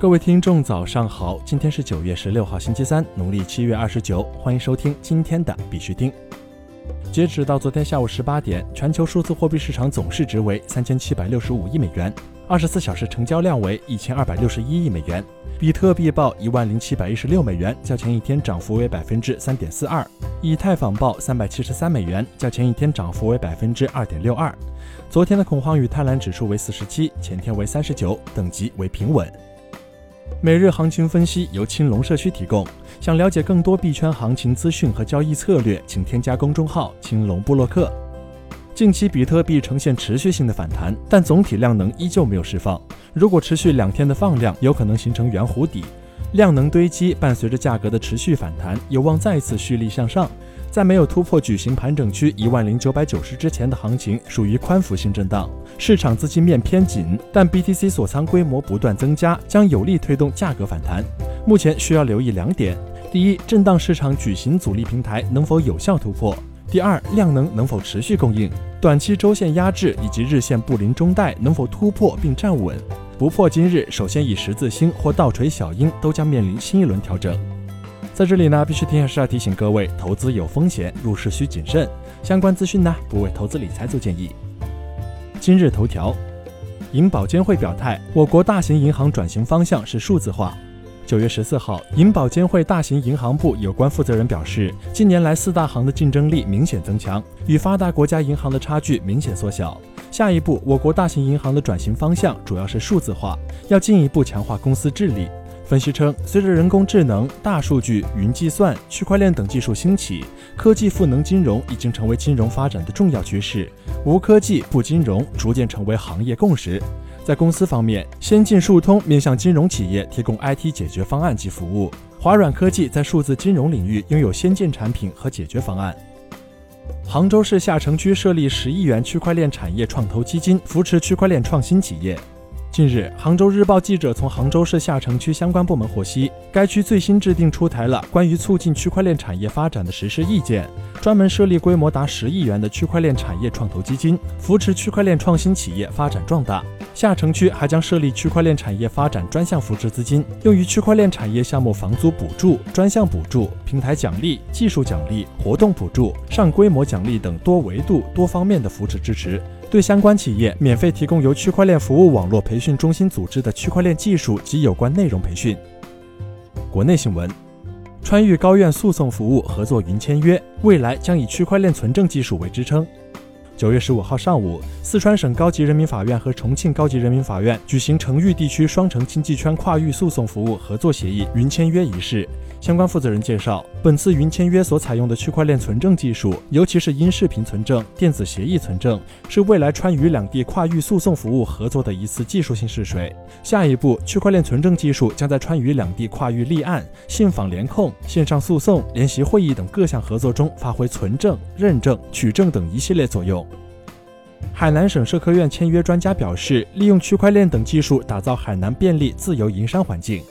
各位听众，早上好！今天是九月十六号，星期三，农历七月二十九。欢迎收听今天的必须听。截止到昨天下午十八点，全球数字货币市场总市值为三千七百六十五亿美元，二十四小时成交量为一千二百六十一亿美元。比特币报一万零七百一十六美元，较前一天涨幅为百分之三点四二。以太坊报三百七十三美元，较前一天涨幅为百分之二点六二。昨天的恐慌与贪婪指数为四十七，前天为三十九，等级为平稳。每日行情分析由青龙社区提供。想了解更多币圈行情资讯和交易策略，请添加公众号“青龙布洛克”。近期比特币呈现持续性的反弹，但总体量能依旧没有释放。如果持续两天的放量，有可能形成圆弧底，量能堆积，伴随着价格的持续反弹，有望再次蓄力向上。在没有突破矩形盘整区一万零九百九十之前的行情属于宽幅性震荡，市场资金面偏紧，但 BTC 锁仓规模不断增加，将有力推动价格反弹。目前需要留意两点：第一，震荡市场矩形阻力平台能否有效突破；第二，量能能否持续供应，短期周线压制以及日线布林中带能否突破并站稳。不破今日，首先以十字星或倒锤小鹰都将面临新一轮调整。在这里呢，必须提示要提醒各位，投资有风险，入市需谨慎。相关资讯呢，不为投资理财做建议。今日头条，银保监会表态，我国大型银行转型方向是数字化。九月十四号，银保监会大型银行部有关负责人表示，近年来四大行的竞争力明显增强，与发达国家银行的差距明显缩小。下一步，我国大型银行的转型方向主要是数字化，要进一步强化公司治理。分析称，随着人工智能、大数据、云计算、区块链等技术兴起，科技赋能金融已经成为金融发展的重要趋势。无科技不金融，逐渐成为行业共识。在公司方面，先进数通面向金融企业提供 IT 解决方案及服务；华软科技在数字金融领域拥有先进产品和解决方案。杭州市下城区设立十亿元区块链产业创投基金，扶持区块链创新企业。近日，杭州日报记者从杭州市下城区相关部门获悉，该区最新制定出台了关于促进区块链产业发展的实施意见，专门设立规模达十亿元的区块链产业创投基金，扶持区块链创新企业发展壮大。下城区还将设立区块链产业发展专项扶持资金，用于区块链产业项目房租补助、专项补助、平台奖励、技术奖励、活动补助、上规模奖励等多维度、多方面的扶持支持。对相关企业免费提供由区块链服务网络培训中心组织的区块链技术及有关内容培训。国内新闻：川渝高院诉讼服务合作云签约，未来将以区块链存证技术为支撑。九月十五号上午，四川省高级人民法院和重庆高级人民法院举行成渝地区双城经济圈跨域诉讼服务合作协议云签约仪式。相关负责人介绍，本次云签约所采用的区块链存证技术，尤其是音视频存证、电子协议存证，是未来川渝两地跨域诉讼服务合作的一次技术性试水。下一步，区块链存证技术将在川渝两地跨域立案、信访联控、线上诉讼、联席会议等各项合作中发挥存证、认证、取证等一系列作用。海南省社科院签约专家表示，利用区块链等技术打造海南便利自由营商环境。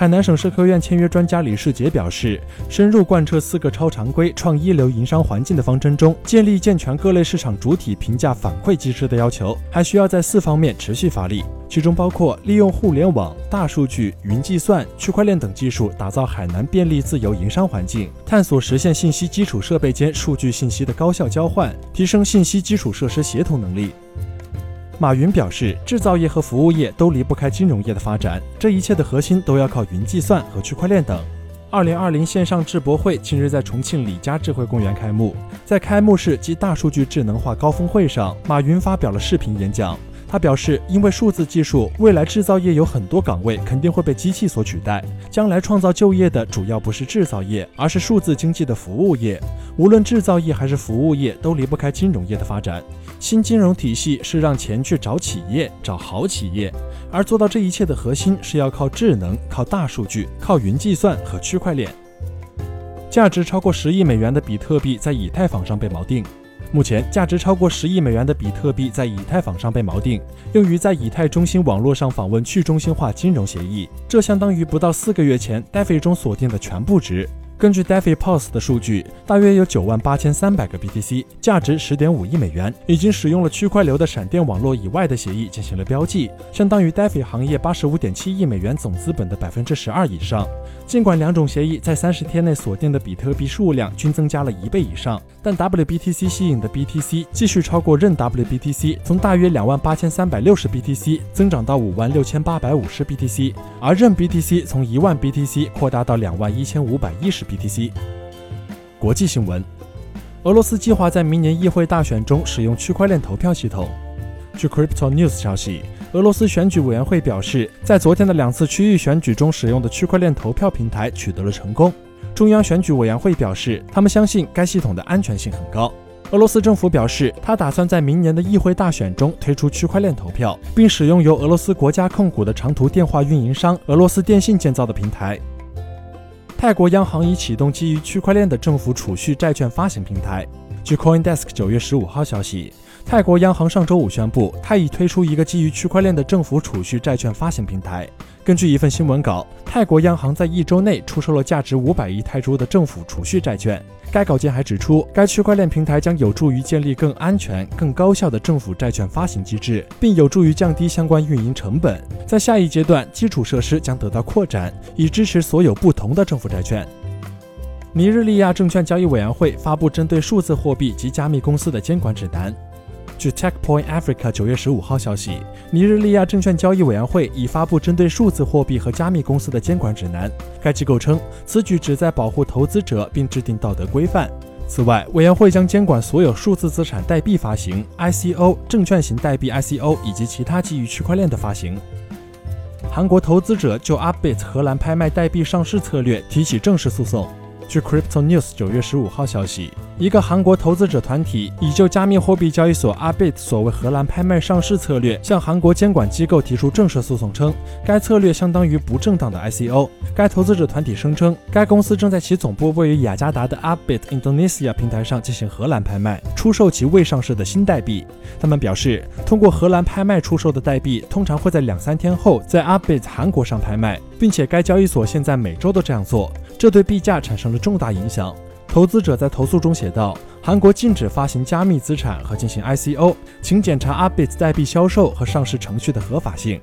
海南省社科院签约专家李世杰表示，深入贯彻四个超常规创一流营商环境的方针中，建立健全各类市场主体评价反馈机制的要求，还需要在四方面持续发力，其中包括利用互联网、大数据、云计算、区块链等技术，打造海南便利自由营商环境，探索实现信息基础设备间数据信息的高效交换，提升信息基础设施协同能力。马云表示，制造业和服务业都离不开金融业的发展，这一切的核心都要靠云计算和区块链等。二零二零线上智博会近日在重庆李家智慧公园开幕，在开幕式及大数据智能化高峰会上，马云发表了视频演讲。他表示，因为数字技术，未来制造业有很多岗位肯定会被机器所取代。将来创造就业的主要不是制造业，而是数字经济的服务业。无论制造业还是服务业，都离不开金融业的发展。新金融体系是让钱去找企业，找好企业。而做到这一切的核心，是要靠智能、靠大数据、靠云计算和区块链。价值超过十亿美元的比特币在以太坊上被锚定。目前，价值超过十亿美元的比特币在以太坊上被锚定，用于在以太中心网络上访问去中心化金融协议。这相当于不到四个月前 DeFi 中锁定的全部值。根据 DeFi Pulse 的数据，大约有九万八千三百个 BTC，价值十点五亿美元，已经使用了区块流的闪电网络以外的协议进行了标记，相当于 DeFi 行业八十五点七亿美元总资本的百分之十二以上。尽管两种协议在三十天内锁定的比特币数量均增加了一倍以上，但 WBTC 吸引的 BTC 继续超过任 WBTC，从大约两万八千三百六十 BTC 增长到五万六千八百五十 BTC，而任 BTC 从一万 BTC 扩大到两万一千五百一十 BTC。国际新闻：俄罗斯计划在明年议会大选中使用区块链投票系统。据 Crypto News 消息。俄罗斯选举委员会表示，在昨天的两次区域选举中使用的区块链投票平台取得了成功。中央选举委员会表示，他们相信该系统的安全性很高。俄罗斯政府表示，他打算在明年的议会大选中推出区块链投票，并使用由俄罗斯国家控股的长途电话运营商俄罗斯电信建造的平台。泰国央行已启动基于区块链的政府储蓄债券发行平台。据 CoinDesk 九月十五号消息。泰国央行上周五宣布，它已推出一个基于区块链的政府储蓄债券发行平台。根据一份新闻稿，泰国央行在一周内出售了价值五百亿泰铢的政府储蓄债券。该稿件还指出，该区块链平台将有助于建立更安全、更高效的政府债券发行机制，并有助于降低相关运营成本。在下一阶段，基础设施将得到扩展，以支持所有不同的政府债券。尼日利亚证券交易委员会发布针对数字货币及加密公司的监管指南。据 TechPoint Africa 九月十五号消息，尼日利亚证券交易委员会已发布针对数字货币和加密公司的监管指南。该机构称，此举旨在保护投资者并制定道德规范。此外，委员会将监管所有数字资产代币发行、ICO、证券型代币 ICO 以及其他基于区块链的发行。韩国投资者就 Upbit 荷兰拍卖代币上市策略提起正式诉讼。据 Crypto News 九月十五号消息，一个韩国投资者团体已就加密货币交易所 Arbit 所谓荷兰拍卖上市策略向韩国监管机构提出正式诉讼，称该策略相当于不正当的 ICO。该投资者团体声称，该公司正在其总部位于雅加达的 Arbit Indonesia 平台上进行荷兰拍卖，出售其未上市的新代币。他们表示，通过荷兰拍卖出售的代币通常会在两三天后在 Arbit 韩国上拍卖，并且该交易所现在每周都这样做。这对币价产生了重大影响。投资者在投诉中写道：“韩国禁止发行加密资产和进行 ICO，请检查 Arbit 代币销售和上市程序的合法性。”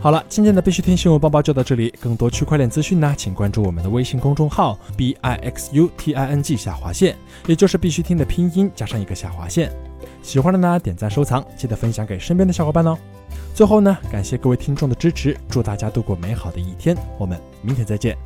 好了，今天的必须听新闻播报就到这里。更多区块链资讯呢，请关注我们的微信公众号 b i x u t i n g 下划线，也就是必须听的拼音加上一个下划线。喜欢的呢，点赞收藏，记得分享给身边的小伙伴哦。最后呢，感谢各位听众的支持，祝大家度过美好的一天。我们明天再见。